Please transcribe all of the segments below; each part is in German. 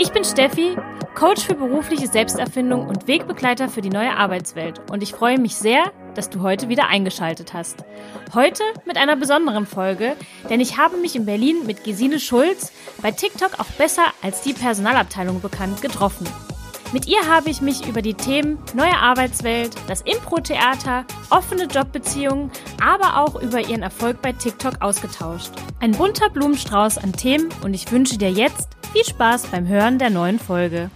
Ich bin Steffi, Coach für berufliche Selbsterfindung und Wegbegleiter für die neue Arbeitswelt und ich freue mich sehr, dass du heute wieder eingeschaltet hast. Heute mit einer besonderen Folge, denn ich habe mich in Berlin mit Gesine Schulz, bei TikTok auch besser als die Personalabteilung bekannt, getroffen. Mit ihr habe ich mich über die Themen neue Arbeitswelt, das Impro-Theater, offene Jobbeziehungen, aber auch über ihren Erfolg bei TikTok ausgetauscht. Ein bunter Blumenstrauß an Themen und ich wünsche dir jetzt viel Spaß beim Hören der neuen Folge.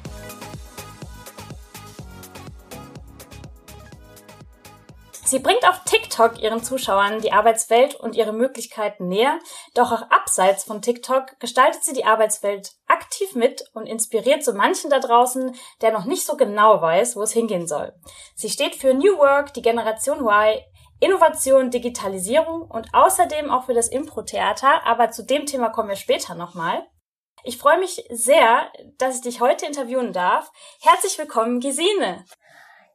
Sie bringt auf TikTok ihren Zuschauern die Arbeitswelt und ihre Möglichkeiten näher, doch auch abseits von TikTok gestaltet sie die Arbeitswelt aktiv mit und inspiriert so manchen da draußen, der noch nicht so genau weiß, wo es hingehen soll. Sie steht für New Work, die Generation Y, Innovation, Digitalisierung und außerdem auch für das Impro-Theater, aber zu dem Thema kommen wir später nochmal. Ich freue mich sehr, dass ich dich heute interviewen darf. Herzlich willkommen, Gesine.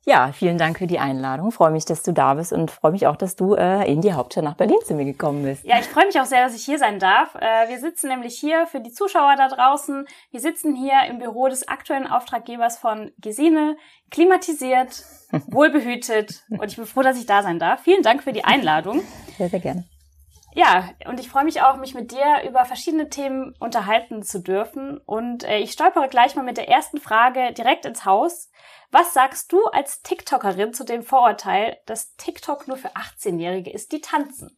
Ja, vielen Dank für die Einladung. freue mich, dass du da bist und freue mich auch, dass du äh, in die Hauptstadt nach Berlin zu mir gekommen bist. Ja, ich freue mich auch sehr, dass ich hier sein darf. Äh, wir sitzen nämlich hier für die Zuschauer da draußen. Wir sitzen hier im Büro des aktuellen Auftraggebers von Gesine, klimatisiert, wohlbehütet und ich bin froh, dass ich da sein darf. Vielen Dank für die Einladung. Sehr, sehr gerne. Ja, und ich freue mich auch, mich mit dir über verschiedene Themen unterhalten zu dürfen. Und äh, ich stolpere gleich mal mit der ersten Frage direkt ins Haus. Was sagst du als TikTokerin zu dem Vorurteil, dass TikTok nur für 18-Jährige ist, die tanzen?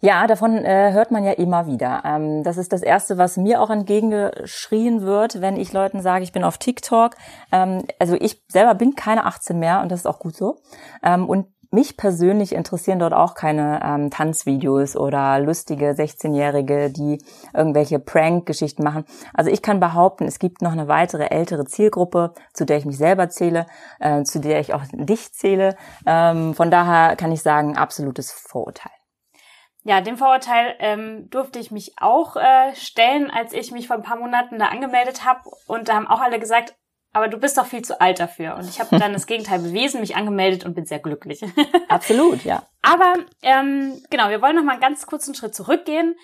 Ja, davon äh, hört man ja immer wieder. Ähm, das ist das Erste, was mir auch entgegengeschrien wird, wenn ich Leuten sage, ich bin auf TikTok. Ähm, also ich selber bin keine 18 mehr und das ist auch gut so. Ähm, und mich persönlich interessieren dort auch keine ähm, Tanzvideos oder lustige 16-Jährige, die irgendwelche Prank-Geschichten machen. Also ich kann behaupten, es gibt noch eine weitere ältere Zielgruppe, zu der ich mich selber zähle, äh, zu der ich auch dich zähle. Ähm, von daher kann ich sagen, absolutes Vorurteil. Ja, dem Vorurteil ähm, durfte ich mich auch äh, stellen, als ich mich vor ein paar Monaten da angemeldet habe. Und da haben auch alle gesagt, aber du bist doch viel zu alt dafür. Und ich habe dann das Gegenteil bewiesen, mich angemeldet und bin sehr glücklich. Absolut, ja. Aber ähm, genau, wir wollen noch mal einen ganz kurzen Schritt zurückgehen.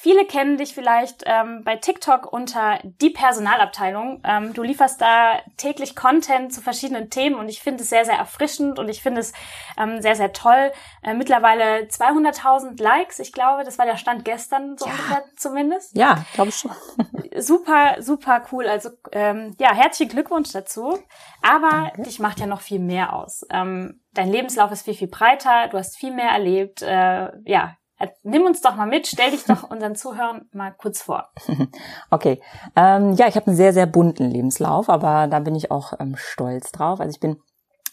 Viele kennen dich vielleicht ähm, bei TikTok unter die Personalabteilung. Ähm, du lieferst da täglich Content zu verschiedenen Themen und ich finde es sehr, sehr erfrischend und ich finde es ähm, sehr, sehr toll. Äh, mittlerweile 200.000 Likes. Ich glaube, das war der Stand gestern so ja. ungefähr zumindest. Ja, glaube ich schon. super, super cool. Also ähm, ja, herzlichen Glückwunsch dazu. Aber Danke. dich macht ja noch viel mehr aus. Ähm, dein Lebenslauf ist viel, viel breiter. Du hast viel mehr erlebt. Äh, ja, Nimm uns doch mal mit, stell dich doch unseren Zuhörern mal kurz vor. Okay, ähm, ja, ich habe einen sehr, sehr bunten Lebenslauf, aber da bin ich auch ähm, stolz drauf. Also ich bin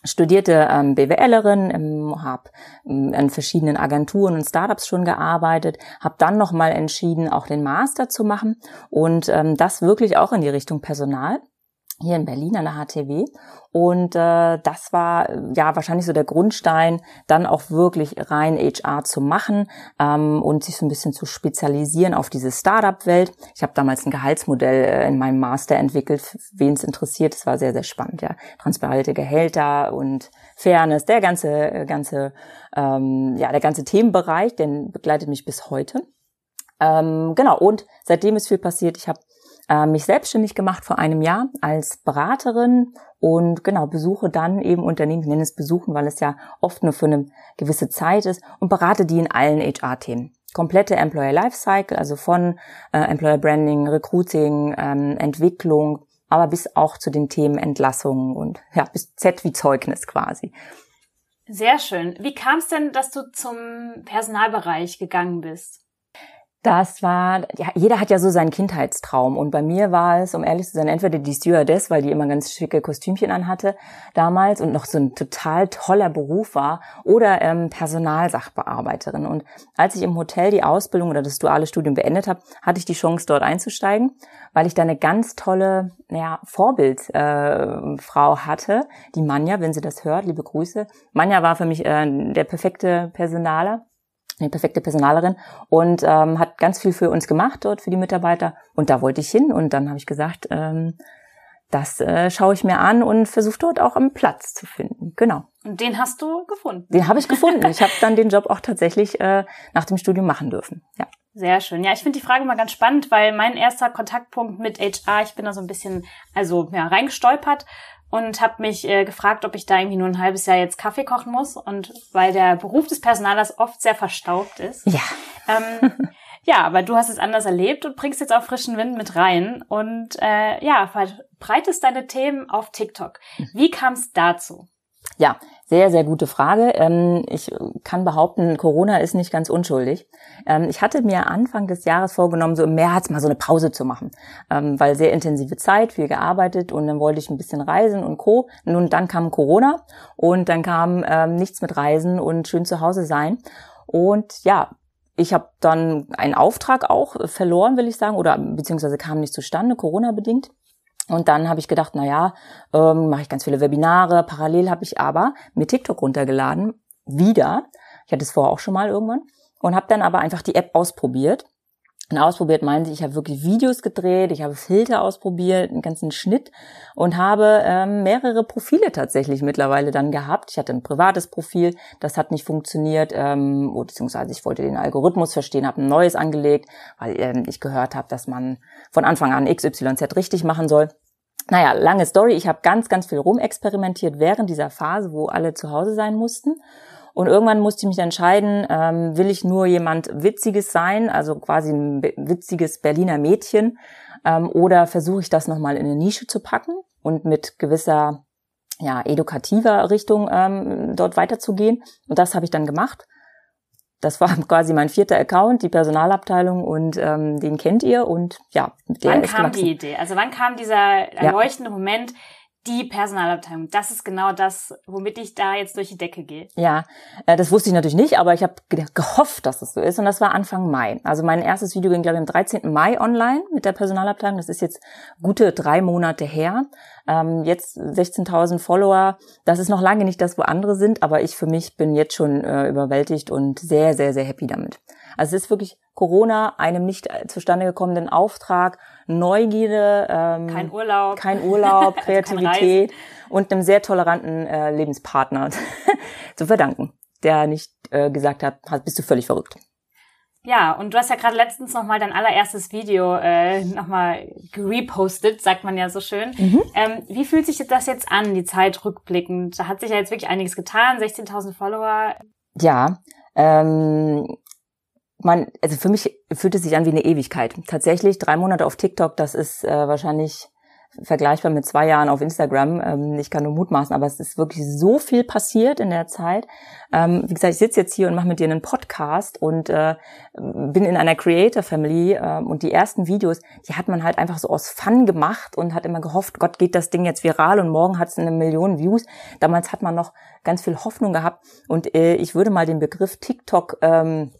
studierte ähm, BWLerin, ähm, habe ähm, an verschiedenen Agenturen und Startups schon gearbeitet, habe dann nochmal entschieden, auch den Master zu machen und ähm, das wirklich auch in die Richtung Personal hier in Berlin an der HTW. Und äh, das war ja wahrscheinlich so der Grundstein, dann auch wirklich rein HR zu machen ähm, und sich so ein bisschen zu spezialisieren auf diese Startup-Welt. Ich habe damals ein Gehaltsmodell äh, in meinem Master entwickelt, wen es interessiert. Das war sehr, sehr spannend, ja. Transparente Gehälter und Fairness, der ganze, äh, ganze, ähm, ja, der ganze Themenbereich, den begleitet mich bis heute. Ähm, genau, und seitdem ist viel passiert. Ich habe äh, mich selbstständig gemacht vor einem Jahr als Beraterin und genau besuche dann eben Unternehmen, ich nenne es besuchen, weil es ja oft nur für eine gewisse Zeit ist und berate die in allen HR-Themen. Komplette Employer Lifecycle, also von äh, Employer Branding, Recruiting, ähm, Entwicklung, aber bis auch zu den Themen Entlassungen und ja, bis Z wie Zeugnis quasi. Sehr schön. Wie kam es denn, dass du zum Personalbereich gegangen bist? Das war, ja, jeder hat ja so seinen Kindheitstraum. Und bei mir war es, um ehrlich zu sein, entweder die Stewardess, weil die immer ganz schicke Kostümchen anhatte damals und noch so ein total toller Beruf war, oder ähm, Personalsachbearbeiterin. Und als ich im Hotel die Ausbildung oder das duale Studium beendet habe, hatte ich die Chance, dort einzusteigen, weil ich da eine ganz tolle ja, Vorbildfrau äh, hatte, die Manja, wenn sie das hört, liebe Grüße. Manja war für mich äh, der perfekte Personaler eine perfekte Personalerin und ähm, hat ganz viel für uns gemacht dort für die Mitarbeiter und da wollte ich hin und dann habe ich gesagt, ähm, das äh, schaue ich mir an und versuche dort auch einen Platz zu finden. Genau. Und den hast du gefunden? Den habe ich gefunden. ich habe dann den Job auch tatsächlich äh, nach dem Studium machen dürfen. Ja. Sehr schön. Ja, ich finde die Frage mal ganz spannend, weil mein erster Kontaktpunkt mit HR, ich bin da so ein bisschen, also ja, reingestolpert und habe mich äh, gefragt, ob ich da irgendwie nur ein halbes Jahr jetzt Kaffee kochen muss. Und weil der Beruf des Personalers oft sehr verstaubt ist. Ja. Ähm, ja, aber du hast es anders erlebt und bringst jetzt auch frischen Wind mit rein und äh, ja, verbreitest deine Themen auf TikTok. Wie kam es dazu? Ja, sehr, sehr gute Frage. Ähm, ich kann behaupten, Corona ist nicht ganz unschuldig. Ähm, ich hatte mir Anfang des Jahres vorgenommen, so im März mal so eine Pause zu machen, ähm, weil sehr intensive Zeit, viel gearbeitet und dann wollte ich ein bisschen reisen und Co. Nun, dann kam Corona und dann kam nichts mit Reisen und schön zu Hause sein. Und ja, ich habe dann einen Auftrag auch verloren, will ich sagen, oder beziehungsweise kam nicht zustande, Corona-bedingt. Und dann habe ich gedacht, na ja, ähm, mache ich ganz viele Webinare. Parallel habe ich aber mir TikTok runtergeladen, wieder. Ich hatte es vorher auch schon mal irgendwann und habe dann aber einfach die App ausprobiert und ausprobiert meinen sie, ich habe wirklich Videos gedreht, ich habe Filter ausprobiert, einen ganzen Schnitt und habe ähm, mehrere Profile tatsächlich mittlerweile dann gehabt. Ich hatte ein privates Profil, das hat nicht funktioniert, ähm, beziehungsweise ich wollte den Algorithmus verstehen, habe ein neues angelegt, weil ähm, ich gehört habe, dass man von Anfang an XYZ richtig machen soll. Naja, lange Story. Ich habe ganz, ganz viel rumexperimentiert während dieser Phase, wo alle zu Hause sein mussten. Und irgendwann musste ich mich entscheiden, ähm, will ich nur jemand Witziges sein, also quasi ein witziges Berliner Mädchen, ähm, oder versuche ich das nochmal in eine Nische zu packen und mit gewisser ja, edukativer Richtung ähm, dort weiterzugehen. Und das habe ich dann gemacht. Das war quasi mein vierter Account, die Personalabteilung und ähm, den kennt ihr und ja. Der wann kam gewachsen. die Idee? Also wann kam dieser erleuchtende ja. Moment, die Personalabteilung. Das ist genau das, womit ich da jetzt durch die Decke gehe. Ja, äh, das wusste ich natürlich nicht, aber ich habe gehofft, dass es so ist. Und das war Anfang Mai. Also mein erstes Video ging, glaube ich, am 13. Mai online mit der Personalabteilung. Das ist jetzt gute drei Monate her. Ähm, jetzt 16.000 Follower. Das ist noch lange nicht das, wo andere sind, aber ich für mich bin jetzt schon äh, überwältigt und sehr, sehr, sehr happy damit. Also es ist wirklich Corona, einem nicht zustande gekommenen Auftrag, Neugierde, ähm, kein Urlaub, kein Urlaub, Kreativität und einem sehr toleranten äh, Lebenspartner zu verdanken, der nicht äh, gesagt hat, bist du völlig verrückt. Ja, und du hast ja gerade letztens nochmal dein allererstes Video äh, nochmal gerepostet, sagt man ja so schön. Mhm. Ähm, wie fühlt sich das jetzt an, die Zeit rückblickend? Da hat sich ja jetzt wirklich einiges getan, 16.000 Follower. Ja, ähm, man, also für mich fühlt es sich an wie eine Ewigkeit. Tatsächlich drei Monate auf TikTok, das ist äh, wahrscheinlich vergleichbar mit zwei Jahren auf Instagram. Ähm, ich kann nur mutmaßen, aber es ist wirklich so viel passiert in der Zeit. Ähm, wie gesagt, ich sitze jetzt hier und mache mit dir einen Podcast und äh, bin in einer Creator Family äh, und die ersten Videos, die hat man halt einfach so aus Fun gemacht und hat immer gehofft, Gott geht das Ding jetzt viral und morgen hat es eine Million Views. Damals hat man noch ganz viel Hoffnung gehabt und äh, ich würde mal den Begriff TikTok ähm,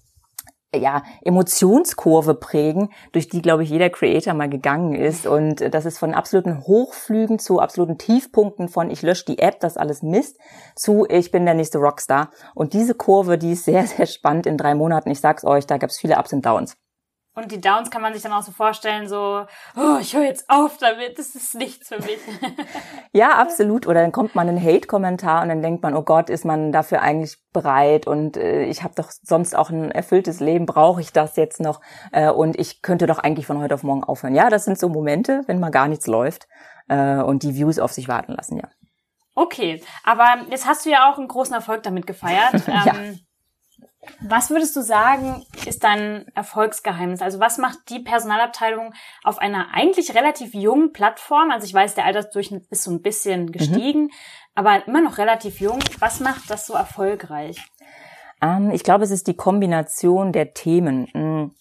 ja, Emotionskurve prägen, durch die, glaube ich, jeder Creator mal gegangen ist. Und das ist von absoluten Hochflügen zu absoluten Tiefpunkten von ich lösche die App, das alles Mist, zu ich bin der nächste Rockstar. Und diese Kurve, die ist sehr, sehr spannend in drei Monaten. Ich sag's euch, da gab's viele Ups und Downs. Und die Downs kann man sich dann auch so vorstellen, so, oh, ich höre jetzt auf damit, das ist nichts für mich. ja, absolut. Oder dann kommt man einen Hate-Kommentar und dann denkt man, oh Gott, ist man dafür eigentlich bereit und äh, ich habe doch sonst auch ein erfülltes Leben, brauche ich das jetzt noch äh, und ich könnte doch eigentlich von heute auf morgen aufhören. Ja, das sind so Momente, wenn mal gar nichts läuft äh, und die Views auf sich warten lassen, ja. Okay, aber jetzt hast du ja auch einen großen Erfolg damit gefeiert. ja. Ähm, was würdest du sagen, ist dein Erfolgsgeheimnis? Also was macht die Personalabteilung auf einer eigentlich relativ jungen Plattform? Also ich weiß, der Altersdurchschnitt ist so ein bisschen gestiegen, mhm. aber immer noch relativ jung. Was macht das so erfolgreich? Ähm, ich glaube, es ist die Kombination der Themen.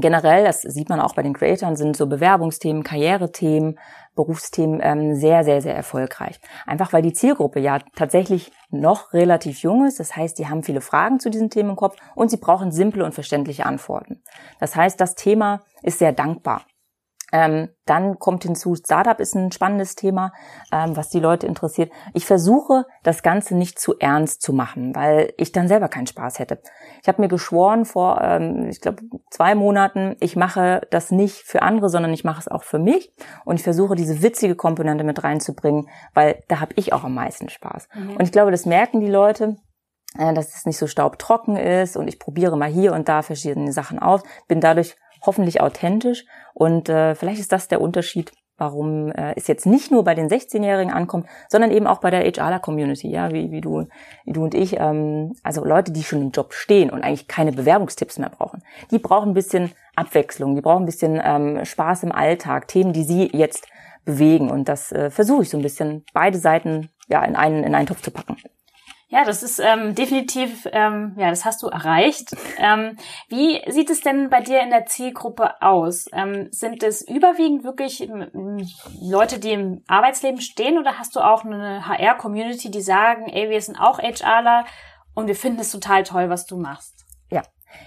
Generell, das sieht man auch bei den Creatoren, sind so Bewerbungsthemen, Karrierethemen, Berufsthemen ähm, sehr, sehr, sehr erfolgreich. Einfach weil die Zielgruppe ja tatsächlich noch relativ jung ist. Das heißt, die haben viele Fragen zu diesen Themen im Kopf und sie brauchen simple und verständliche Antworten. Das heißt, das Thema ist sehr dankbar. Ähm, dann kommt hinzu, Startup ist ein spannendes Thema, ähm, was die Leute interessiert. Ich versuche, das Ganze nicht zu ernst zu machen, weil ich dann selber keinen Spaß hätte. Ich habe mir geschworen vor, ähm, ich glaube, zwei Monaten, ich mache das nicht für andere, sondern ich mache es auch für mich. Und ich versuche, diese witzige Komponente mit reinzubringen, weil da habe ich auch am meisten Spaß. Mhm. Und ich glaube, das merken die Leute äh, dass es nicht so staubtrocken ist und ich probiere mal hier und da verschiedene Sachen aus, bin dadurch hoffentlich authentisch und äh, vielleicht ist das der Unterschied, warum äh, es jetzt nicht nur bei den 16-Jährigen ankommt, sondern eben auch bei der HRler-Community, ja, wie, wie du, wie du und ich, ähm, also Leute, die schon im Job stehen und eigentlich keine Bewerbungstipps mehr brauchen. Die brauchen ein bisschen Abwechslung, die brauchen ein bisschen ähm, Spaß im Alltag, Themen, die sie jetzt bewegen und das äh, versuche ich so ein bisschen beide Seiten ja in einen in einen Topf zu packen. Ja, das ist ähm, definitiv, ähm, ja, das hast du erreicht. Ähm, wie sieht es denn bei dir in der Zielgruppe aus? Ähm, sind es überwiegend wirklich ähm, Leute, die im Arbeitsleben stehen oder hast du auch eine HR-Community, die sagen, ey, wir sind auch HRler und wir finden es total toll, was du machst?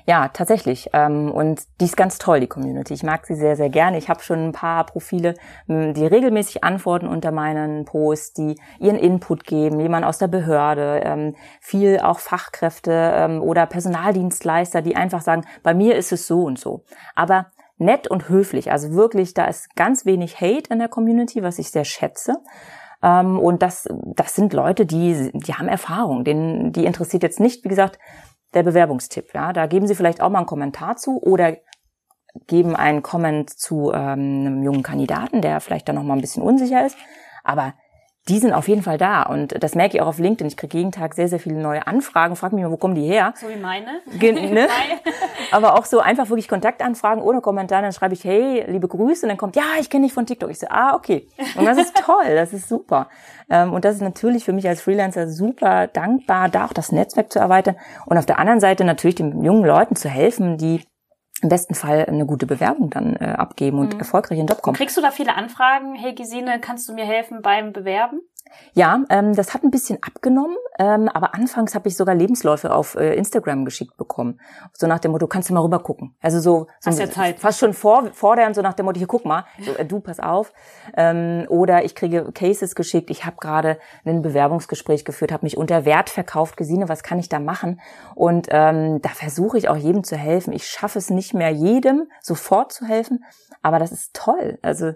Ja, tatsächlich. Ähm, und die ist ganz toll, die Community. Ich mag sie sehr, sehr gerne. Ich habe schon ein paar Profile, die regelmäßig antworten unter meinen Posts, die ihren Input geben, jemand aus der Behörde, ähm, viel auch Fachkräfte ähm, oder Personaldienstleister, die einfach sagen, bei mir ist es so und so. Aber nett und höflich. Also wirklich, da ist ganz wenig Hate in der Community, was ich sehr schätze. und das, das sind Leute, die, die haben Erfahrung. Den, die interessiert jetzt nicht, wie gesagt, der Bewerbungstipp. Ja, da geben Sie vielleicht auch mal einen Kommentar zu oder geben einen Comment zu ähm, einem jungen Kandidaten, der vielleicht dann noch mal ein bisschen unsicher ist. Aber die sind auf jeden Fall da und das merke ich auch auf LinkedIn. Ich kriege jeden Tag sehr, sehr viele neue Anfragen. Frag mich mal, wo kommen die her? So wie meine. Gen ne? Aber auch so einfach wirklich Kontaktanfragen ohne Kommentar. Dann schreibe ich, hey, liebe Grüße. Und dann kommt, ja, ich kenne dich von TikTok. Ich so, ah, okay. Und das ist toll, das ist super. Ähm, und das ist natürlich für mich als Freelancer super dankbar, da auch das Netzwerk zu erweitern. Und auf der anderen Seite natürlich den jungen Leuten zu helfen, die im besten Fall eine gute Bewerbung dann äh, abgeben und mhm. erfolgreich in den Job kommen. Kriegst du da viele Anfragen? Hey Gesine, kannst du mir helfen beim Bewerben? Ja, ähm, das hat ein bisschen abgenommen, ähm, aber anfangs habe ich sogar Lebensläufe auf äh, Instagram geschickt bekommen. So nach dem Motto, kannst du mal rüber gucken. Also so, so ja Zeit. fast schon vor, vor der und so nach dem Motto, hier guck mal, so, äh, du pass auf. Ähm, oder ich kriege Cases geschickt, ich habe gerade ein Bewerbungsgespräch geführt, habe mich unter Wert verkauft, Gesine, was kann ich da machen? Und ähm, da versuche ich auch jedem zu helfen. Ich schaffe es nicht mehr jedem sofort zu helfen, aber das ist toll. Also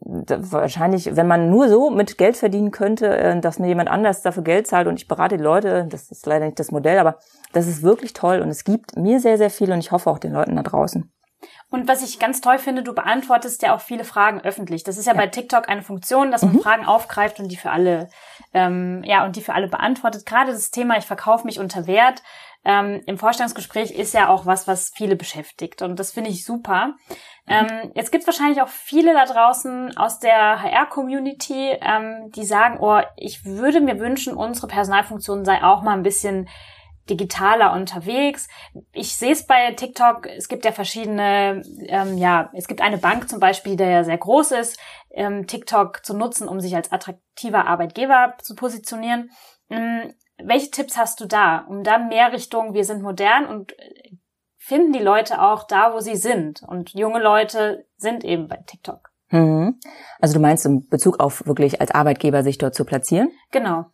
wahrscheinlich, wenn man nur so mit Geld verdienen könnte, äh, dass mir jemand anders dafür Geld zahlt und ich berate die Leute, das ist leider nicht das Modell, aber das ist wirklich toll und es gibt mir sehr, sehr viel und ich hoffe auch den Leuten da draußen. Und was ich ganz toll finde, du beantwortest ja auch viele Fragen öffentlich. Das ist ja, ja. bei TikTok eine Funktion, dass man mhm. Fragen aufgreift und die für alle, ähm, ja, und die für alle beantwortet. Gerade das Thema, ich verkaufe mich unter Wert, ähm, im Vorstellungsgespräch ist ja auch was, was viele beschäftigt. Und das finde ich super. Ähm, jetzt gibt es wahrscheinlich auch viele da draußen aus der HR-Community, ähm, die sagen, oh, ich würde mir wünschen, unsere Personalfunktion sei auch mal ein bisschen digitaler unterwegs. Ich sehe es bei TikTok, es gibt ja verschiedene, ähm, ja, es gibt eine Bank zum Beispiel, der ja sehr groß ist, ähm, TikTok zu nutzen, um sich als attraktiver Arbeitgeber zu positionieren. Ähm, welche Tipps hast du da, um dann mehr Richtung, wir sind modern und finden die Leute auch da, wo sie sind. Und junge Leute sind eben bei TikTok. Mhm. Also du meinst in Bezug auf wirklich als Arbeitgeber sich dort zu platzieren? Genau.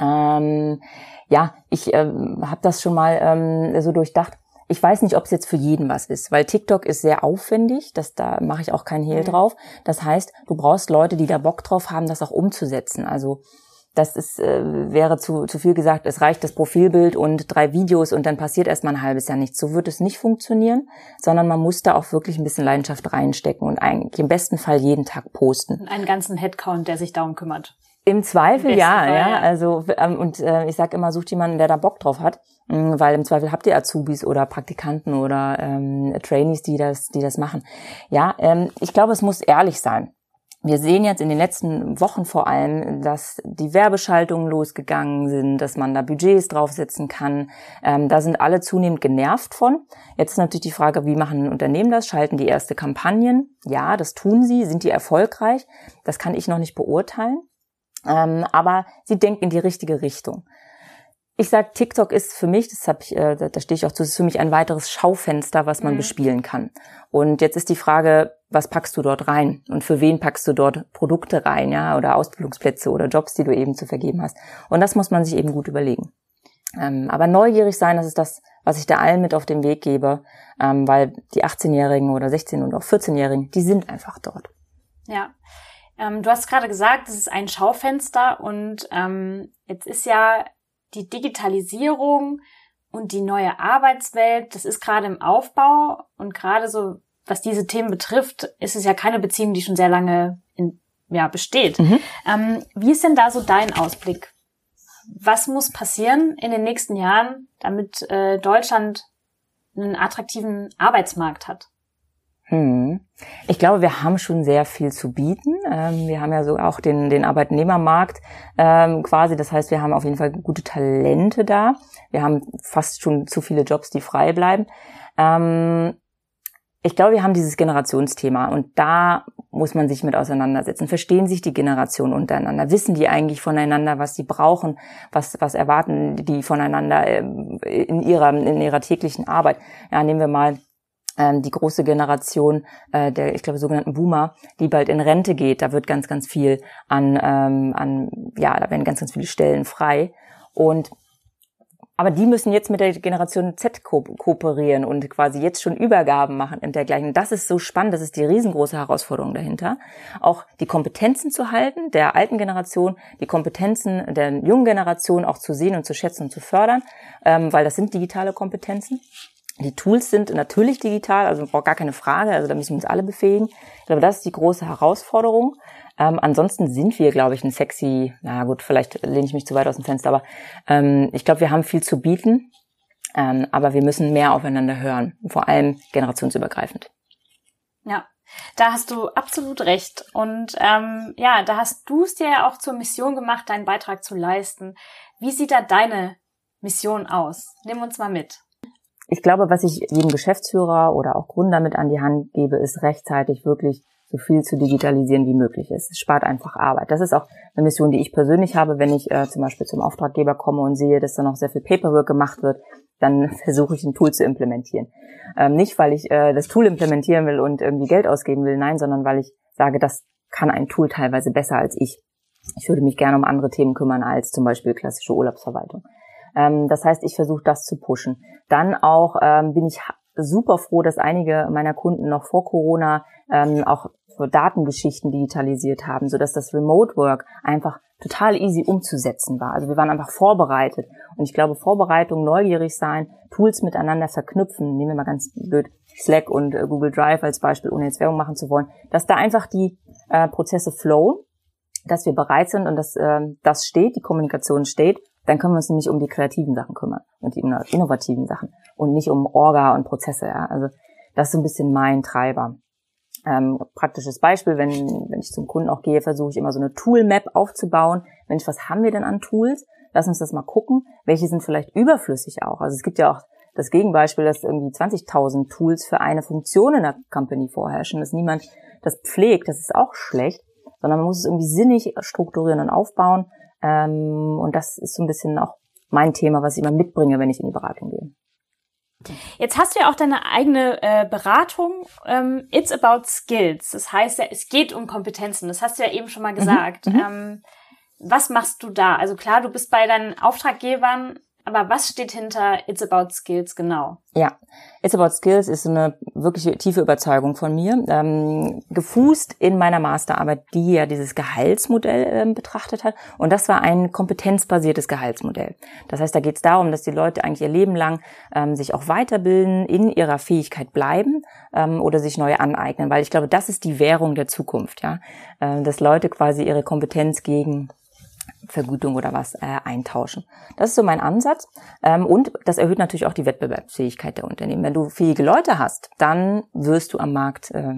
Ähm, ja, ich ähm, habe das schon mal ähm, so durchdacht. Ich weiß nicht, ob es jetzt für jeden was ist, weil TikTok ist sehr aufwendig, das, da mache ich auch kein Hehl mhm. drauf. Das heißt, du brauchst Leute, die da Bock drauf haben, das auch umzusetzen. Also das ist, äh, wäre zu, zu viel gesagt, es reicht das Profilbild und drei Videos und dann passiert erstmal ein halbes Jahr nichts. So wird es nicht funktionieren, sondern man muss da auch wirklich ein bisschen Leidenschaft reinstecken und eigentlich im besten Fall jeden Tag posten. Einen ganzen Headcount, der sich darum kümmert. Im Zweifel Im ja, Fall, ja, ja. Also ähm, und äh, ich sage immer, sucht jemanden, der da Bock drauf hat, mh, weil im Zweifel habt ihr Azubis oder Praktikanten oder ähm, Trainees, die das, die das machen. Ja, ähm, ich glaube, es muss ehrlich sein wir sehen jetzt in den letzten Wochen vor allem, dass die Werbeschaltungen losgegangen sind, dass man da Budgets draufsetzen kann. Ähm, da sind alle zunehmend genervt von. Jetzt ist natürlich die Frage, wie machen Unternehmen das? Schalten die erste Kampagnen? Ja, das tun sie. Sind die erfolgreich? Das kann ich noch nicht beurteilen. Ähm, aber sie denken in die richtige Richtung. Ich sag, TikTok ist für mich, das hab ich, äh, da stehe ich auch zu, ist für mich ein weiteres Schaufenster, was man mhm. bespielen kann. Und jetzt ist die Frage, was packst du dort rein und für wen packst du dort Produkte rein, ja, oder Ausbildungsplätze oder Jobs, die du eben zu vergeben hast. Und das muss man sich eben gut überlegen. Ähm, aber neugierig sein, das ist das, was ich da allen mit auf den Weg gebe, ähm, weil die 18-Jährigen oder 16- und auch 14-Jährigen, die sind einfach dort. Ja. Ähm, du hast gerade gesagt, es ist ein Schaufenster und ähm, jetzt ist ja die Digitalisierung und die neue Arbeitswelt, das ist gerade im Aufbau und gerade so, was diese Themen betrifft, ist es ja keine Beziehung, die schon sehr lange in, ja, besteht. Mhm. Ähm, wie ist denn da so dein Ausblick? Was muss passieren in den nächsten Jahren, damit äh, Deutschland einen attraktiven Arbeitsmarkt hat? Hm. Ich glaube, wir haben schon sehr viel zu bieten. Ähm, wir haben ja so auch den, den Arbeitnehmermarkt ähm, quasi. Das heißt, wir haben auf jeden Fall gute Talente da. Wir haben fast schon zu viele Jobs, die frei bleiben. Ähm, ich glaube, wir haben dieses Generationsthema und da muss man sich mit auseinandersetzen. Verstehen sich die Generationen untereinander? Wissen die eigentlich voneinander, was sie brauchen? Was, was erwarten die voneinander ähm, in ihrer, in ihrer täglichen Arbeit? Ja, nehmen wir mal ähm, die große Generation äh, der, ich glaube, sogenannten Boomer, die bald in Rente geht. Da wird ganz, ganz viel an, ähm, an, ja, da werden ganz, ganz viele Stellen frei. Und aber die müssen jetzt mit der Generation Z ko kooperieren und quasi jetzt schon Übergaben machen und dergleichen. Das ist so spannend, das ist die riesengroße Herausforderung dahinter. Auch die Kompetenzen zu halten, der alten Generation, die Kompetenzen der jungen Generation auch zu sehen und zu schätzen und zu fördern, ähm, weil das sind digitale Kompetenzen. Die Tools sind natürlich digital, also braucht gar keine Frage, also da müssen wir uns alle befähigen. Ich glaube, das ist die große Herausforderung. Ähm, ansonsten sind wir, glaube ich, ein sexy, na gut, vielleicht lehne ich mich zu weit aus dem Fenster, aber ähm, ich glaube, wir haben viel zu bieten, ähm, aber wir müssen mehr aufeinander hören, vor allem generationsübergreifend. Ja, da hast du absolut recht. Und ähm, ja, da hast du es dir ja auch zur Mission gemacht, deinen Beitrag zu leisten. Wie sieht da deine Mission aus? Nimm uns mal mit. Ich glaube, was ich jedem Geschäftsführer oder auch Gründer mit an die Hand gebe, ist rechtzeitig wirklich so viel zu digitalisieren, wie möglich ist. Es spart einfach Arbeit. Das ist auch eine Mission, die ich persönlich habe, wenn ich äh, zum Beispiel zum Auftraggeber komme und sehe, dass da noch sehr viel Paperwork gemacht wird, dann versuche ich ein Tool zu implementieren. Ähm, nicht, weil ich äh, das Tool implementieren will und irgendwie Geld ausgeben will, nein, sondern weil ich sage, das kann ein Tool teilweise besser als ich. Ich würde mich gerne um andere Themen kümmern als zum Beispiel klassische Urlaubsverwaltung. Ähm, das heißt, ich versuche das zu pushen. Dann auch ähm, bin ich super froh, dass einige meiner Kunden noch vor Corona ähm, auch Datengeschichten digitalisiert haben, so dass das Remote Work einfach total easy umzusetzen war. Also wir waren einfach vorbereitet. Und ich glaube, Vorbereitung, neugierig sein, Tools miteinander verknüpfen, nehmen wir mal ganz blöd Slack und äh, Google Drive als Beispiel, ohne jetzt Werbung machen zu wollen, dass da einfach die äh, Prozesse flowen, dass wir bereit sind und dass äh, das steht, die Kommunikation steht dann können wir uns nämlich um die kreativen Sachen kümmern und die innovativen Sachen und nicht um Orga und Prozesse. Ja. Also das ist so ein bisschen mein Treiber. Ähm, praktisches Beispiel, wenn, wenn ich zum Kunden auch gehe, versuche ich immer so eine Tool-Map aufzubauen. Mensch, was haben wir denn an Tools? Lass uns das mal gucken. Welche sind vielleicht überflüssig auch? Also es gibt ja auch das Gegenbeispiel, dass irgendwie 20.000 Tools für eine Funktion in der Company vorherrschen, dass niemand das pflegt, das ist auch schlecht, sondern man muss es irgendwie sinnig strukturieren und aufbauen ähm, und das ist so ein bisschen auch mein Thema, was ich immer mitbringe, wenn ich in die Beratung gehe. Jetzt hast du ja auch deine eigene äh, Beratung. Ähm, It's about skills. Das heißt ja, es geht um Kompetenzen. Das hast du ja eben schon mal mhm, gesagt. Mhm, ähm, was machst du da? Also klar, du bist bei deinen Auftraggebern aber was steht hinter It's About Skills genau? Ja, It's About Skills ist eine wirkliche tiefe Überzeugung von mir, ähm, gefußt in meiner Masterarbeit, die ja dieses Gehaltsmodell ähm, betrachtet hat. Und das war ein kompetenzbasiertes Gehaltsmodell. Das heißt, da geht es darum, dass die Leute eigentlich ihr Leben lang ähm, sich auch weiterbilden, in ihrer Fähigkeit bleiben ähm, oder sich neu aneignen, weil ich glaube, das ist die Währung der Zukunft, ja, äh, dass Leute quasi ihre Kompetenz gegen Vergütung oder was äh, eintauschen. Das ist so mein Ansatz. Ähm, und das erhöht natürlich auch die Wettbewerbsfähigkeit der Unternehmen. Wenn du fähige Leute hast, dann wirst du am Markt äh,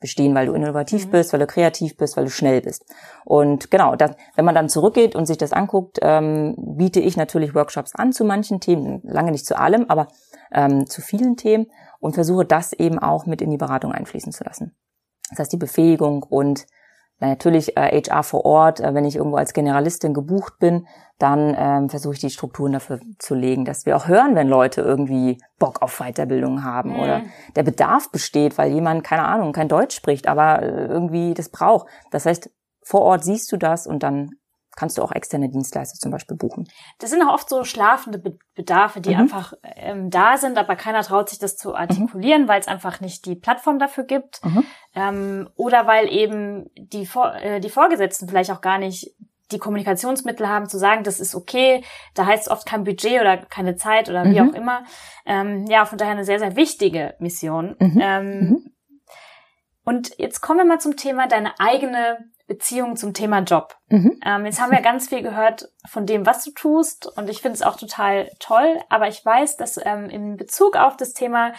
bestehen, weil du innovativ mhm. bist, weil du kreativ bist, weil du schnell bist. Und genau, das, wenn man dann zurückgeht und sich das anguckt, ähm, biete ich natürlich Workshops an zu manchen Themen, lange nicht zu allem, aber ähm, zu vielen Themen und versuche das eben auch mit in die Beratung einfließen zu lassen. Das heißt, die Befähigung und natürlich äh, HR vor Ort, äh, wenn ich irgendwo als Generalistin gebucht bin, dann ähm, versuche ich die Strukturen dafür zu legen, dass wir auch hören, wenn Leute irgendwie Bock auf Weiterbildung haben mhm. oder der Bedarf besteht, weil jemand, keine Ahnung, kein Deutsch spricht, aber äh, irgendwie das braucht. Das heißt, vor Ort siehst du das und dann kannst du auch externe Dienstleister zum Beispiel buchen. Das sind auch oft so schlafende Bedarfe, die mhm. einfach ähm, da sind, aber keiner traut sich das zu artikulieren, mhm. weil es einfach nicht die Plattform dafür gibt. Mhm. Ähm, oder weil eben die, Vor äh, die Vorgesetzten vielleicht auch gar nicht die Kommunikationsmittel haben, zu sagen, das ist okay, da heißt es oft kein Budget oder keine Zeit oder wie mhm. auch immer. Ähm, ja, von daher eine sehr, sehr wichtige Mission. Mhm. Ähm, mhm. Und jetzt kommen wir mal zum Thema deine eigene Beziehung zum Thema Job. Mhm. Ähm, jetzt haben wir ganz viel gehört von dem, was du tust und ich finde es auch total toll, aber ich weiß, dass ähm, in Bezug auf das Thema,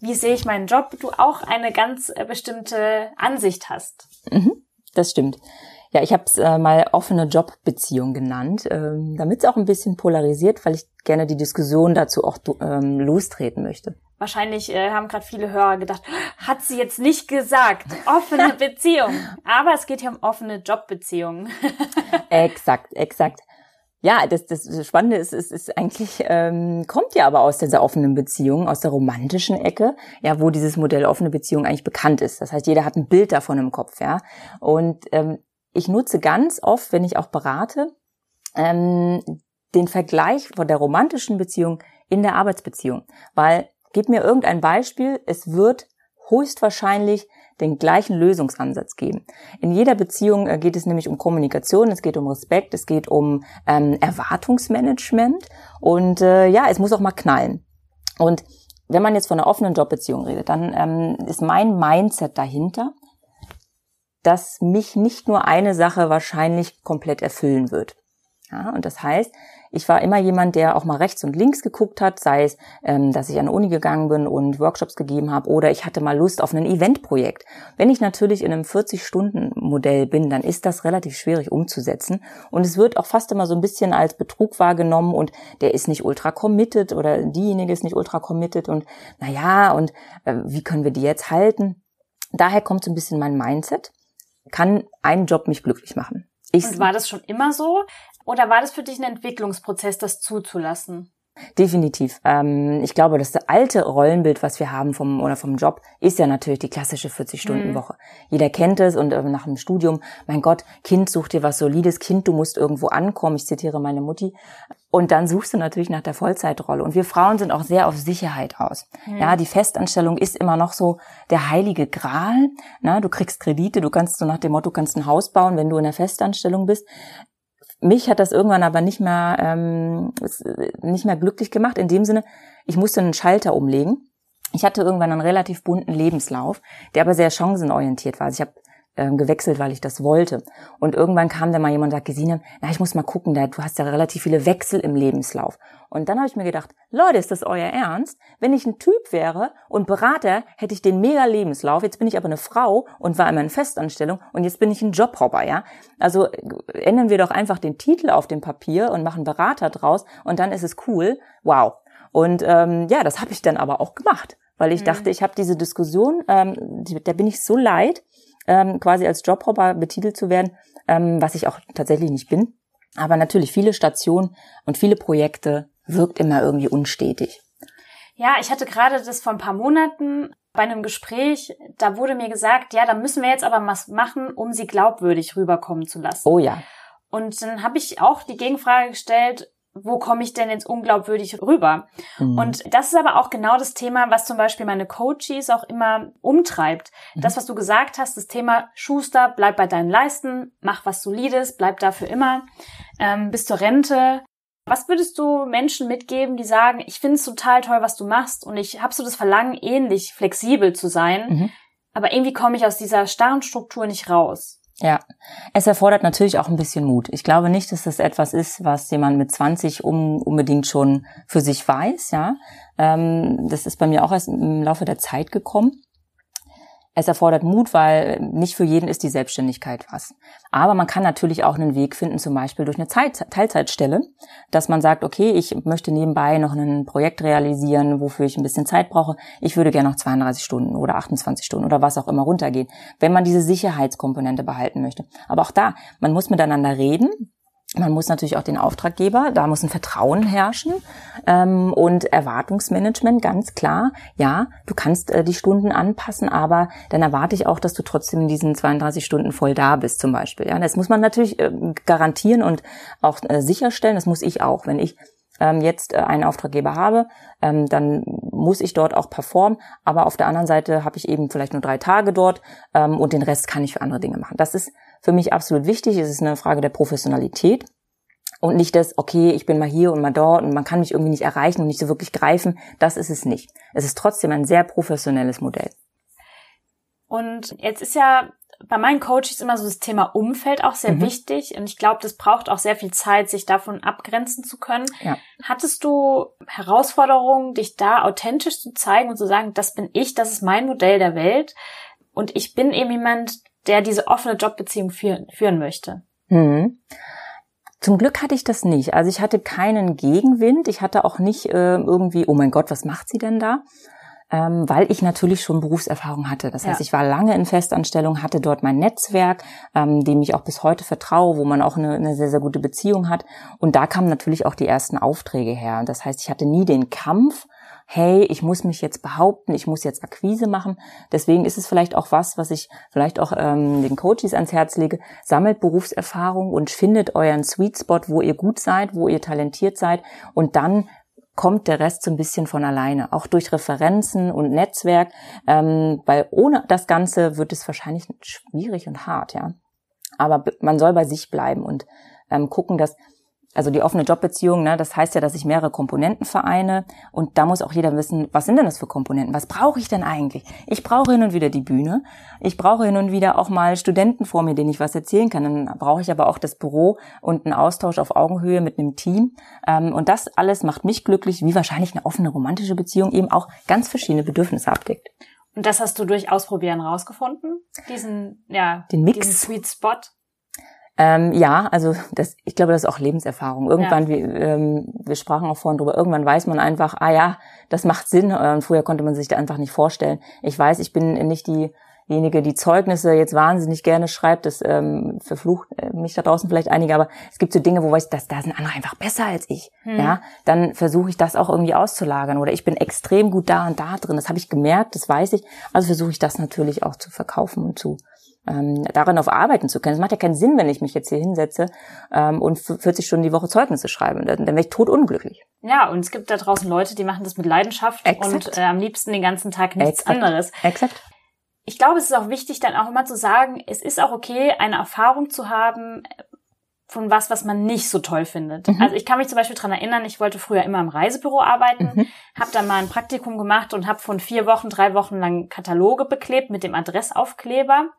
wie sehe ich meinen Job, du auch eine ganz äh, bestimmte Ansicht hast. Mhm. Das stimmt. Ja, ich habe es äh, mal offene Jobbeziehung genannt, ähm, damit es auch ein bisschen polarisiert, weil ich gerne die Diskussion dazu auch ähm, lostreten möchte. Wahrscheinlich äh, haben gerade viele Hörer gedacht, hat sie jetzt nicht gesagt, offene Beziehung. Aber es geht hier um offene Jobbeziehungen. exakt, exakt. Ja, das, das Spannende ist, ist, ist eigentlich, ähm, kommt ja aber aus dieser offenen Beziehung, aus der romantischen Ecke, ja, wo dieses Modell offene Beziehung eigentlich bekannt ist. Das heißt, jeder hat ein Bild davon im Kopf, ja. Und ähm, ich nutze ganz oft, wenn ich auch berate, ähm, den Vergleich von der romantischen Beziehung in der Arbeitsbeziehung. Weil, gib mir irgendein Beispiel, es wird höchstwahrscheinlich den gleichen Lösungsansatz geben. In jeder Beziehung äh, geht es nämlich um Kommunikation, es geht um Respekt, es geht um ähm, Erwartungsmanagement und äh, ja, es muss auch mal knallen. Und wenn man jetzt von einer offenen Jobbeziehung redet, dann ähm, ist mein Mindset dahinter, dass mich nicht nur eine Sache wahrscheinlich komplett erfüllen wird. Ja, und das heißt, ich war immer jemand, der auch mal rechts und links geguckt hat, sei es, ähm, dass ich an Uni gegangen bin und Workshops gegeben habe oder ich hatte mal Lust auf ein Eventprojekt. Wenn ich natürlich in einem 40-Stunden-Modell bin, dann ist das relativ schwierig umzusetzen und es wird auch fast immer so ein bisschen als Betrug wahrgenommen und der ist nicht ultra committed oder diejenige ist nicht ultra committed und naja, und äh, wie können wir die jetzt halten? Daher kommt so ein bisschen mein Mindset kann ein Job mich glücklich machen. Ich Und war das schon immer so? Oder war das für dich ein Entwicklungsprozess, das zuzulassen? Definitiv. Ähm, ich glaube, das alte Rollenbild, was wir haben vom oder vom Job, ist ja natürlich die klassische 40-Stunden-Woche. Mhm. Jeder kennt es und äh, nach dem Studium, mein Gott, Kind, such dir was Solides, Kind, du musst irgendwo ankommen. Ich zitiere meine Mutti. Und dann suchst du natürlich nach der Vollzeitrolle. Und wir Frauen sind auch sehr auf Sicherheit aus. Mhm. Ja, die Festanstellung ist immer noch so der heilige Gral. Na, du kriegst Kredite, du kannst so nach dem Motto, kannst ein Haus bauen, wenn du in der Festanstellung bist. Mich hat das irgendwann aber nicht mehr, ähm, nicht mehr glücklich gemacht. In dem Sinne, ich musste einen Schalter umlegen. Ich hatte irgendwann einen relativ bunten Lebenslauf, der aber sehr chancenorientiert war. Also ich habe ähm, gewechselt, weil ich das wollte. Und irgendwann kam da mal jemand und sagte, Gesine, na, ich muss mal gucken, da, du hast ja relativ viele Wechsel im Lebenslauf. Und dann habe ich mir gedacht, Leute, ist das euer Ernst? Wenn ich ein Typ wäre und Berater, hätte ich den mega Lebenslauf. Jetzt bin ich aber eine Frau und war immer in Festanstellung und jetzt bin ich ein Jobhopper, ja? Also äh, ändern wir doch einfach den Titel auf dem Papier und machen Berater draus und dann ist es cool. Wow. Und ähm, ja, das habe ich dann aber auch gemacht, weil ich mhm. dachte, ich habe diese Diskussion, ähm, da bin ich so leid, ähm, quasi als Jobhopper betitelt zu werden, ähm, was ich auch tatsächlich nicht bin. Aber natürlich viele Stationen und viele Projekte wirkt immer irgendwie unstetig. Ja, ich hatte gerade das vor ein paar Monaten bei einem Gespräch, da wurde mir gesagt, ja, da müssen wir jetzt aber was machen, um sie glaubwürdig rüberkommen zu lassen. Oh ja. Und dann habe ich auch die Gegenfrage gestellt, wo komme ich denn jetzt unglaubwürdig rüber? Mhm. Und das ist aber auch genau das Thema, was zum Beispiel meine Coaches auch immer umtreibt. Mhm. Das, was du gesagt hast, das Thema Schuster, bleib bei deinen Leisten, mach was Solides, bleib dafür immer, ähm, bis zur Rente. Was würdest du Menschen mitgeben, die sagen, ich finde es total toll, was du machst und ich habe so das Verlangen, ähnlich flexibel zu sein, mhm. aber irgendwie komme ich aus dieser starren Struktur nicht raus? Ja, es erfordert natürlich auch ein bisschen Mut. Ich glaube nicht, dass das etwas ist, was jemand mit 20 um, unbedingt schon für sich weiß. Ja, ähm, das ist bei mir auch erst im Laufe der Zeit gekommen. Es erfordert Mut, weil nicht für jeden ist die Selbstständigkeit was. Aber man kann natürlich auch einen Weg finden, zum Beispiel durch eine Zeit, Teilzeitstelle, dass man sagt, okay, ich möchte nebenbei noch ein Projekt realisieren, wofür ich ein bisschen Zeit brauche. Ich würde gerne noch 32 Stunden oder 28 Stunden oder was auch immer runtergehen, wenn man diese Sicherheitskomponente behalten möchte. Aber auch da, man muss miteinander reden, man muss natürlich auch den Auftraggeber, da muss ein Vertrauen herrschen ähm, und Erwartungsmanagement, ganz klar. Ja, du kannst äh, die Stunden anpassen, aber dann erwarte ich auch, dass du trotzdem in diesen 32 Stunden voll da bist zum Beispiel. Ja, das muss man natürlich äh, garantieren und auch äh, sicherstellen. Das muss ich auch, wenn ich ähm, jetzt äh, einen Auftraggeber habe, ähm, dann muss ich dort auch performen. Aber auf der anderen Seite habe ich eben vielleicht nur drei Tage dort ähm, und den Rest kann ich für andere Dinge machen. Das ist für mich absolut wichtig. Es ist eine Frage der Professionalität und nicht das, okay, ich bin mal hier und mal dort und man kann mich irgendwie nicht erreichen und nicht so wirklich greifen. Das ist es nicht. Es ist trotzdem ein sehr professionelles Modell. Und jetzt ist ja bei meinen Coaches immer so das Thema Umfeld auch sehr mhm. wichtig. Und ich glaube, das braucht auch sehr viel Zeit, sich davon abgrenzen zu können. Ja. Hattest du Herausforderungen, dich da authentisch zu zeigen und zu sagen, das bin ich, das ist mein Modell der Welt. Und ich bin eben jemand, der diese offene Jobbeziehung führen, führen möchte. Mhm. Zum Glück hatte ich das nicht. Also ich hatte keinen Gegenwind. Ich hatte auch nicht äh, irgendwie, oh mein Gott, was macht sie denn da? Ähm, weil ich natürlich schon Berufserfahrung hatte. Das heißt, ich war lange in Festanstellung, hatte dort mein Netzwerk, ähm, dem ich auch bis heute vertraue, wo man auch eine, eine sehr, sehr gute Beziehung hat. Und da kamen natürlich auch die ersten Aufträge her. Das heißt, ich hatte nie den Kampf, hey, ich muss mich jetzt behaupten, ich muss jetzt Akquise machen. Deswegen ist es vielleicht auch was, was ich vielleicht auch ähm, den Coaches ans Herz lege. Sammelt Berufserfahrung und findet euren Sweet Spot, wo ihr gut seid, wo ihr talentiert seid und dann kommt der Rest so ein bisschen von alleine, auch durch Referenzen und Netzwerk, ähm, weil ohne das Ganze wird es wahrscheinlich schwierig und hart, ja. Aber man soll bei sich bleiben und ähm, gucken, dass also die offene Jobbeziehung, ne, das heißt ja, dass ich mehrere Komponenten vereine und da muss auch jeder wissen, was sind denn das für Komponenten? Was brauche ich denn eigentlich? Ich brauche hin und wieder die Bühne. Ich brauche hin und wieder auch mal Studenten vor mir, denen ich was erzählen kann. Dann brauche ich aber auch das Büro und einen Austausch auf Augenhöhe mit einem Team. Ähm, und das alles macht mich glücklich, wie wahrscheinlich eine offene romantische Beziehung eben auch ganz verschiedene Bedürfnisse abdeckt. Und das hast du durch Ausprobieren rausgefunden? Diesen, ja, den Mix. Diesen Sweet Spot? Ähm, ja, also das, ich glaube, das ist auch Lebenserfahrung. Irgendwann, ja. wir, ähm, wir sprachen auch vorhin drüber, irgendwann weiß man einfach, ah ja, das macht Sinn. Und früher konnte man sich da einfach nicht vorstellen. Ich weiß, ich bin nicht diejenige, die Zeugnisse jetzt wahnsinnig gerne schreibt. Das ähm, verflucht äh, mich da draußen vielleicht einige, aber es gibt so Dinge, wo weiß, dass da sind andere einfach besser als ich. Hm. Ja, dann versuche ich das auch irgendwie auszulagern. Oder ich bin extrem gut da und da drin. Das habe ich gemerkt, das weiß ich. Also versuche ich das natürlich auch zu verkaufen und zu ähm, darin auf arbeiten zu können. Es macht ja keinen Sinn, wenn ich mich jetzt hier hinsetze ähm, und 40 Stunden die Woche Zeugnisse schreibe. Dann, dann wäre ich totunglücklich. Ja, und es gibt da draußen Leute, die machen das mit Leidenschaft Exakt. und äh, am liebsten den ganzen Tag nichts Exakt. anderes. Exakt. Ich glaube, es ist auch wichtig, dann auch immer zu sagen, es ist auch okay, eine Erfahrung zu haben von was, was man nicht so toll findet. Mhm. Also ich kann mich zum Beispiel dran erinnern, ich wollte früher immer im Reisebüro arbeiten, mhm. habe dann mal ein Praktikum gemacht und habe von vier Wochen, drei Wochen lang Kataloge beklebt mit dem Adressaufkleber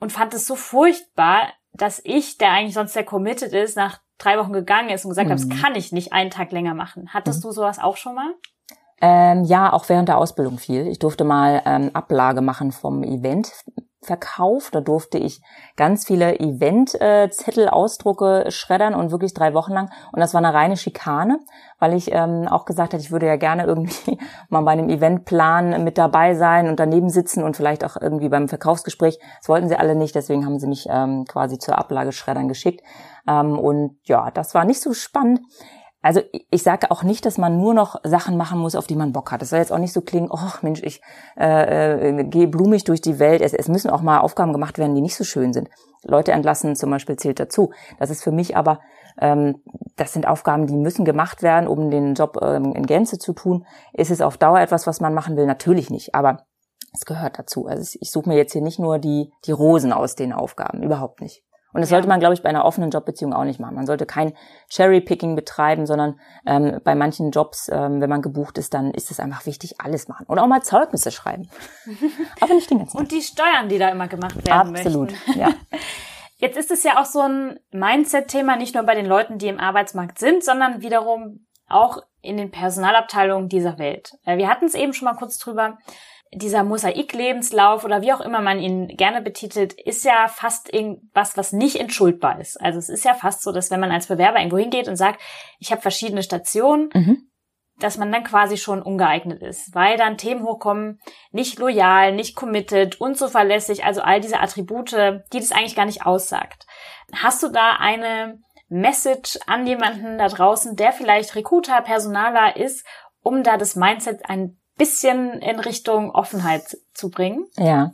und fand es so furchtbar, dass ich, der eigentlich sonst sehr committed ist, nach drei Wochen gegangen ist und gesagt mhm. habe, das kann ich nicht einen Tag länger machen. Hattest mhm. du sowas auch schon mal? Ähm, ja, auch während der Ausbildung viel. Ich durfte mal ähm, Ablage machen vom Event Verkauf. Da durfte ich ganz viele Eventzettel, Ausdrucke schreddern und wirklich drei Wochen lang. Und das war eine reine Schikane, weil ich ähm, auch gesagt hatte, ich würde ja gerne irgendwie mal bei einem Eventplan mit dabei sein und daneben sitzen und vielleicht auch irgendwie beim Verkaufsgespräch. Das wollten sie alle nicht, deswegen haben sie mich ähm, quasi zur Ablage schreddern geschickt. Ähm, und ja, das war nicht so spannend. Also ich sage auch nicht, dass man nur noch Sachen machen muss, auf die man Bock hat. Das soll jetzt auch nicht so klingen, oh Mensch, ich äh, äh, gehe blumig durch die Welt. Es, es müssen auch mal Aufgaben gemacht werden, die nicht so schön sind. Leute entlassen zum Beispiel zählt dazu. Das ist für mich aber, ähm, das sind Aufgaben, die müssen gemacht werden, um den Job ähm, in Gänze zu tun. Ist es auf Dauer etwas, was man machen will? Natürlich nicht, aber es gehört dazu. Also ich suche mir jetzt hier nicht nur die, die Rosen aus den Aufgaben, überhaupt nicht. Und das ja. sollte man, glaube ich, bei einer offenen Jobbeziehung auch nicht machen. Man sollte kein Cherry-Picking betreiben, sondern ähm, bei manchen Jobs, ähm, wenn man gebucht ist, dann ist es einfach wichtig, alles machen. Oder auch mal Zeugnisse schreiben. Aber nicht den ganzen Tag. Und die Steuern, die da immer gemacht werden Absolut, möchten. ja. Jetzt ist es ja auch so ein Mindset-Thema, nicht nur bei den Leuten, die im Arbeitsmarkt sind, sondern wiederum auch in den Personalabteilungen dieser Welt. Wir hatten es eben schon mal kurz drüber dieser Mosaik-Lebenslauf oder wie auch immer man ihn gerne betitelt, ist ja fast irgendwas, was nicht entschuldbar ist. Also es ist ja fast so, dass wenn man als Bewerber irgendwo hingeht und sagt, ich habe verschiedene Stationen, mhm. dass man dann quasi schon ungeeignet ist, weil dann Themen hochkommen, nicht loyal, nicht committed, unzuverlässig, also all diese Attribute, die das eigentlich gar nicht aussagt. Hast du da eine Message an jemanden da draußen, der vielleicht Recruiter, Personaler ist, um da das Mindset ein bisschen in Richtung Offenheit zu bringen? Ja.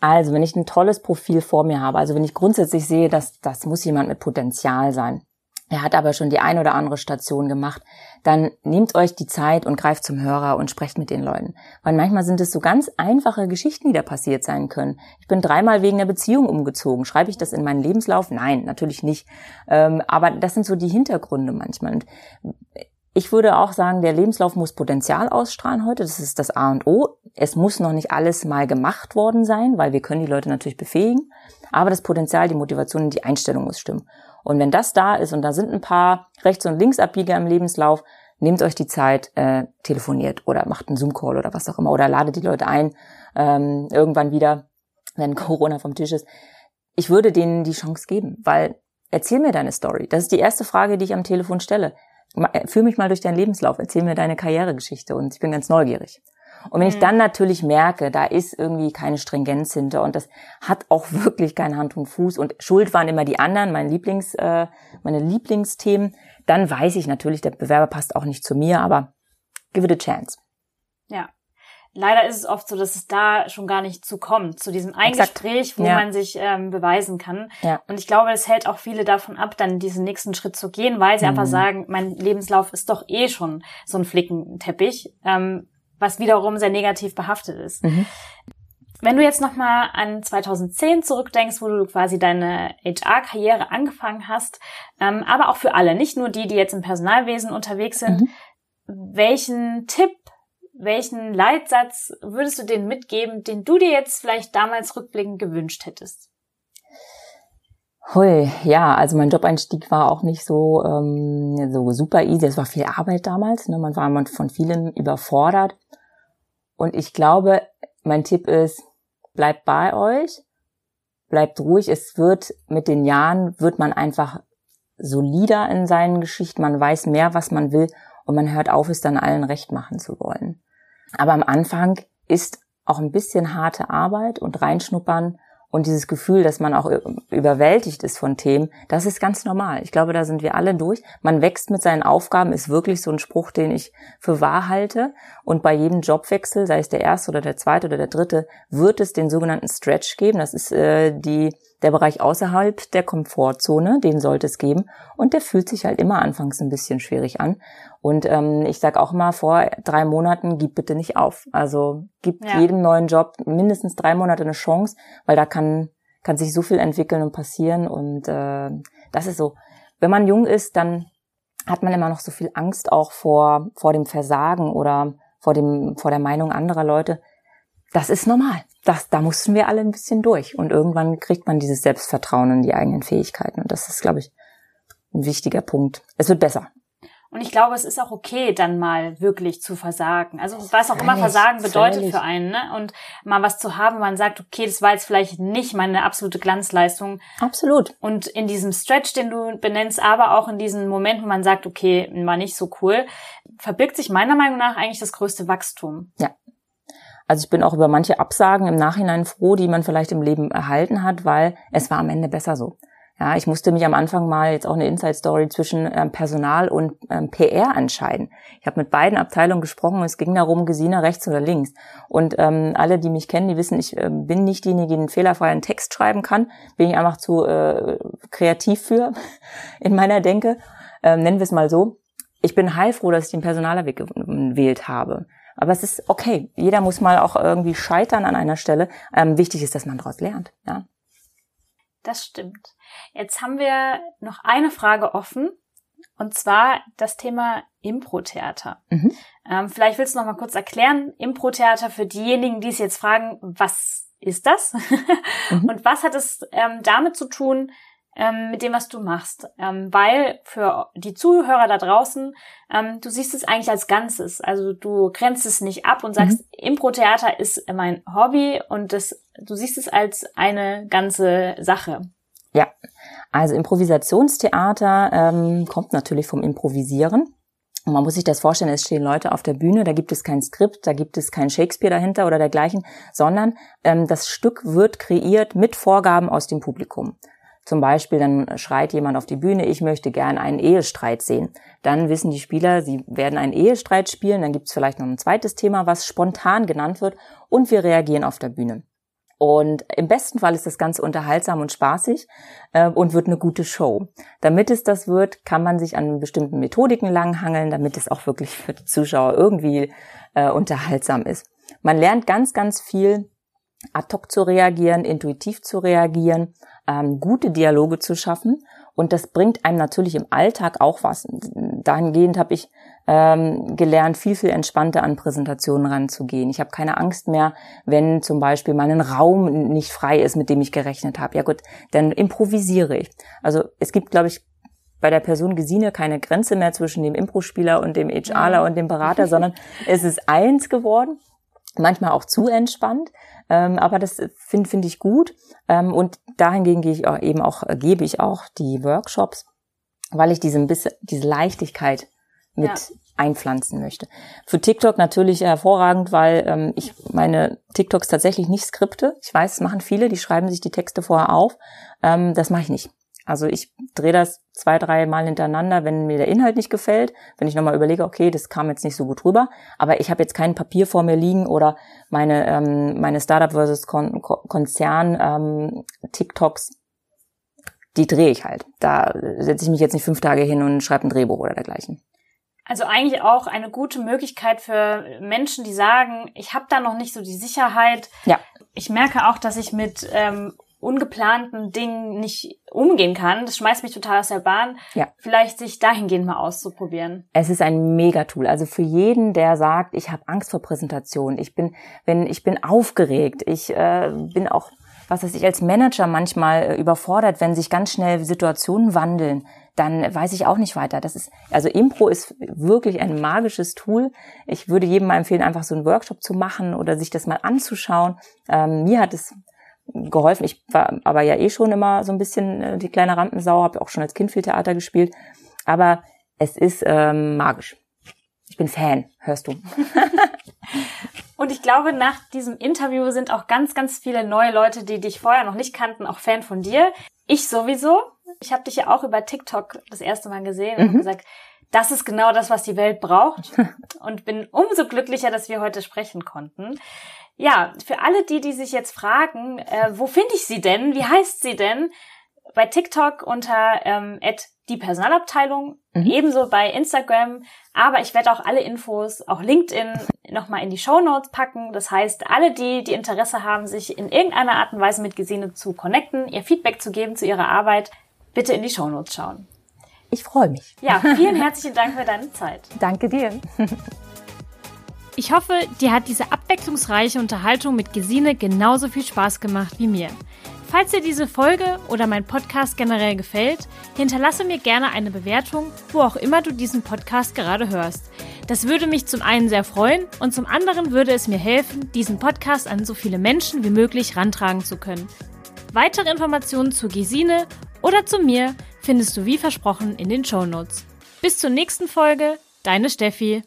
Also, wenn ich ein tolles Profil vor mir habe, also wenn ich grundsätzlich sehe, dass das muss jemand mit Potenzial sein. Er hat aber schon die ein oder andere Station gemacht, dann nehmt euch die Zeit und greift zum Hörer und sprecht mit den Leuten. Weil manchmal sind es so ganz einfache Geschichten, die da passiert sein können. Ich bin dreimal wegen der Beziehung umgezogen. Schreibe ich das in meinen Lebenslauf? Nein, natürlich nicht. Ähm, aber das sind so die Hintergründe manchmal. Und ich würde auch sagen, der Lebenslauf muss Potenzial ausstrahlen heute. Das ist das A und O. Es muss noch nicht alles mal gemacht worden sein, weil wir können die Leute natürlich befähigen. Aber das Potenzial, die Motivation und die Einstellung muss stimmen. Und wenn das da ist und da sind ein paar Rechts- und Linksabbieger im Lebenslauf, nehmt euch die Zeit, äh, telefoniert oder macht einen Zoom-Call oder was auch immer oder ladet die Leute ein, ähm, irgendwann wieder, wenn Corona vom Tisch ist. Ich würde denen die Chance geben, weil erzähl mir deine Story. Das ist die erste Frage, die ich am Telefon stelle. Äh, führ mich mal durch deinen Lebenslauf, erzähl mir deine Karrieregeschichte und ich bin ganz neugierig. Und wenn mhm. ich dann natürlich merke, da ist irgendwie keine Stringenz hinter und das hat auch wirklich kein Hand und Fuß und Schuld waren immer die anderen, mein Lieblings, äh, meine Lieblingsthemen, dann weiß ich natürlich, der Bewerber passt auch nicht zu mir, aber give it a chance. Ja leider ist es oft so, dass es da schon gar nicht zu kommt, zu diesem Eingespräch, wo ja. man sich ähm, beweisen kann. Ja. Und ich glaube, es hält auch viele davon ab, dann diesen nächsten Schritt zu gehen, weil sie mhm. einfach sagen, mein Lebenslauf ist doch eh schon so ein Flickenteppich, ähm, was wiederum sehr negativ behaftet ist. Mhm. Wenn du jetzt nochmal an 2010 zurückdenkst, wo du quasi deine HR-Karriere angefangen hast, ähm, aber auch für alle, nicht nur die, die jetzt im Personalwesen unterwegs sind, mhm. welchen Tipp welchen Leitsatz würdest du denen mitgeben, den du dir jetzt vielleicht damals rückblickend gewünscht hättest? Hui, ja, also mein Jobeinstieg war auch nicht so, ähm, so super easy. Es war viel Arbeit damals. Ne? Man war von vielen überfordert. Und ich glaube, mein Tipp ist, bleibt bei euch, bleibt ruhig. Es wird mit den Jahren, wird man einfach solider in seinen Geschichten. Man weiß mehr, was man will und man hört auf, es dann allen recht machen zu wollen. Aber am Anfang ist auch ein bisschen harte Arbeit und reinschnuppern und dieses Gefühl, dass man auch überwältigt ist von Themen, das ist ganz normal. Ich glaube, da sind wir alle durch. Man wächst mit seinen Aufgaben, ist wirklich so ein Spruch, den ich für wahr halte. Und bei jedem Jobwechsel, sei es der erste oder der zweite oder der dritte, wird es den sogenannten Stretch geben. Das ist äh, die der Bereich außerhalb der Komfortzone, den sollte es geben. Und der fühlt sich halt immer anfangs ein bisschen schwierig an. Und ähm, ich sage auch mal, vor drei Monaten gib bitte nicht auf. Also gib ja. jedem neuen Job mindestens drei Monate eine Chance, weil da kann, kann sich so viel entwickeln und passieren. Und äh, das ist so. Wenn man jung ist, dann hat man immer noch so viel Angst auch vor, vor dem Versagen oder vor, dem, vor der Meinung anderer Leute. Das ist normal das, da mussten wir alle ein bisschen durch. Und irgendwann kriegt man dieses Selbstvertrauen in die eigenen Fähigkeiten. Und das ist, glaube ich, ein wichtiger Punkt. Es wird besser. Und ich glaube, es ist auch okay, dann mal wirklich zu versagen. Also was auch immer Versagen bedeutet völlig. für einen, ne? Und mal was zu haben, wo man sagt, okay, das war jetzt vielleicht nicht meine absolute Glanzleistung. Absolut. Und in diesem Stretch, den du benennst, aber auch in diesen Momenten, wo man sagt, okay, war nicht so cool, verbirgt sich meiner Meinung nach eigentlich das größte Wachstum. Ja, also ich bin auch über manche Absagen im Nachhinein froh, die man vielleicht im Leben erhalten hat, weil es war am Ende besser so. Ja, ich musste mich am Anfang mal jetzt auch eine Inside Story zwischen ähm, Personal und ähm, PR entscheiden. Ich habe mit beiden Abteilungen gesprochen. Es ging darum, Gesina rechts oder links. Und ähm, alle, die mich kennen, die wissen, ich äh, bin nicht diejenige, die einen fehlerfreien Text schreiben kann. Bin ich einfach zu äh, kreativ für in meiner Denke. Ähm, nennen wir es mal so. Ich bin heilfroh, dass ich den Personalerweg gewählt habe. Aber es ist okay. Jeder muss mal auch irgendwie scheitern an einer Stelle. Ähm, wichtig ist, dass man daraus lernt. Ja. Das stimmt. Jetzt haben wir noch eine Frage offen. Und zwar das Thema Impro-Theater. Mhm. Ähm, vielleicht willst du noch mal kurz erklären, Impro-Theater für diejenigen, die es jetzt fragen, was ist das? mhm. Und was hat es ähm, damit zu tun, ähm, mit dem, was du machst. Ähm, weil für die Zuhörer da draußen, ähm, du siehst es eigentlich als Ganzes. Also du grenzt es nicht ab und sagst, mhm. Impro-Theater ist mein Hobby und das, du siehst es als eine ganze Sache. Ja, also Improvisationstheater ähm, kommt natürlich vom Improvisieren. Und man muss sich das vorstellen, es stehen Leute auf der Bühne, da gibt es kein Skript, da gibt es kein Shakespeare dahinter oder dergleichen, sondern ähm, das Stück wird kreiert mit Vorgaben aus dem Publikum. Zum Beispiel, dann schreit jemand auf die Bühne, ich möchte gern einen Ehestreit sehen. Dann wissen die Spieler, sie werden einen Ehestreit spielen, dann gibt es vielleicht noch ein zweites Thema, was spontan genannt wird und wir reagieren auf der Bühne. Und im besten Fall ist das Ganze unterhaltsam und spaßig äh, und wird eine gute Show. Damit es das wird, kann man sich an bestimmten Methodiken langhangeln, damit es auch wirklich für die Zuschauer irgendwie äh, unterhaltsam ist. Man lernt ganz, ganz viel ad hoc zu reagieren, intuitiv zu reagieren, ähm, gute Dialoge zu schaffen. Und das bringt einem natürlich im Alltag auch was. Dahingehend habe ich ähm, gelernt, viel, viel entspannter an Präsentationen ranzugehen. Ich habe keine Angst mehr, wenn zum Beispiel mal ein Raum nicht frei ist, mit dem ich gerechnet habe. Ja gut, dann improvisiere ich. Also es gibt, glaube ich, bei der Person Gesine keine Grenze mehr zwischen dem Impro-Spieler und dem HRler und dem Berater, sondern es ist eins geworden. Manchmal auch zu entspannt, ähm, aber das finde find ich gut. Ähm, und dahingegen gehe ich auch, eben auch, gebe ich auch die Workshops, weil ich diese, diese Leichtigkeit mit ja. einpflanzen möchte. Für TikTok natürlich hervorragend, weil ähm, ich meine TikToks tatsächlich nicht skripte. Ich weiß, es machen viele, die schreiben sich die Texte vorher auf. Ähm, das mache ich nicht. Also ich drehe das zwei, drei Mal hintereinander, wenn mir der Inhalt nicht gefällt, wenn ich nochmal überlege, okay, das kam jetzt nicht so gut rüber, aber ich habe jetzt kein Papier vor mir liegen oder meine, ähm, meine Startup versus Kon Konzern ähm, TikToks, die drehe ich halt. Da setze ich mich jetzt nicht fünf Tage hin und schreibe ein Drehbuch oder dergleichen. Also eigentlich auch eine gute Möglichkeit für Menschen, die sagen, ich habe da noch nicht so die Sicherheit. Ja. Ich merke auch, dass ich mit ähm, ungeplanten Dingen nicht umgehen kann. Das schmeißt mich total aus der Bahn. Ja. Vielleicht sich dahingehend mal auszuprobieren. Es ist ein Megatool. Also für jeden, der sagt, ich habe Angst vor Präsentationen, ich bin, wenn ich bin aufgeregt, ich äh, bin auch, was weiß ich, als Manager manchmal äh, überfordert, wenn sich ganz schnell Situationen wandeln dann weiß ich auch nicht weiter. Das ist, also Impro ist wirklich ein magisches Tool. Ich würde jedem mal empfehlen, einfach so einen Workshop zu machen oder sich das mal anzuschauen. Ähm, mir hat es geholfen. Ich war aber ja eh schon immer so ein bisschen äh, die kleine Rampensau, habe auch schon als Kind viel Theater gespielt. Aber es ist ähm, magisch. Ich bin Fan, hörst du. Und ich glaube, nach diesem Interview sind auch ganz, ganz viele neue Leute, die dich vorher noch nicht kannten, auch Fan von dir. Ich sowieso. Ich habe dich ja auch über TikTok das erste Mal gesehen mhm. und gesagt, das ist genau das, was die Welt braucht. und bin umso glücklicher, dass wir heute sprechen konnten. Ja, für alle die, die sich jetzt fragen, äh, wo finde ich sie denn? Wie heißt sie denn? Bei TikTok unter ähm, die Personalabteilung, mhm. ebenso bei Instagram. Aber ich werde auch alle Infos, auch LinkedIn, nochmal in die Show Notes packen. Das heißt, alle die, die Interesse haben, sich in irgendeiner Art und Weise mit Gesine zu connecten, ihr Feedback zu geben zu ihrer Arbeit, bitte in die Show Notes schauen. Ich freue mich. Ja, vielen herzlichen Dank für deine Zeit. Danke dir. Ich hoffe, dir hat diese abwechslungsreiche Unterhaltung mit Gesine genauso viel Spaß gemacht wie mir. Falls dir diese Folge oder mein Podcast generell gefällt, hinterlasse mir gerne eine Bewertung, wo auch immer du diesen Podcast gerade hörst. Das würde mich zum einen sehr freuen und zum anderen würde es mir helfen, diesen Podcast an so viele Menschen wie möglich rantragen zu können. Weitere Informationen zu Gesine oder zu mir findest du wie versprochen in den Show Notes. Bis zur nächsten Folge, deine Steffi.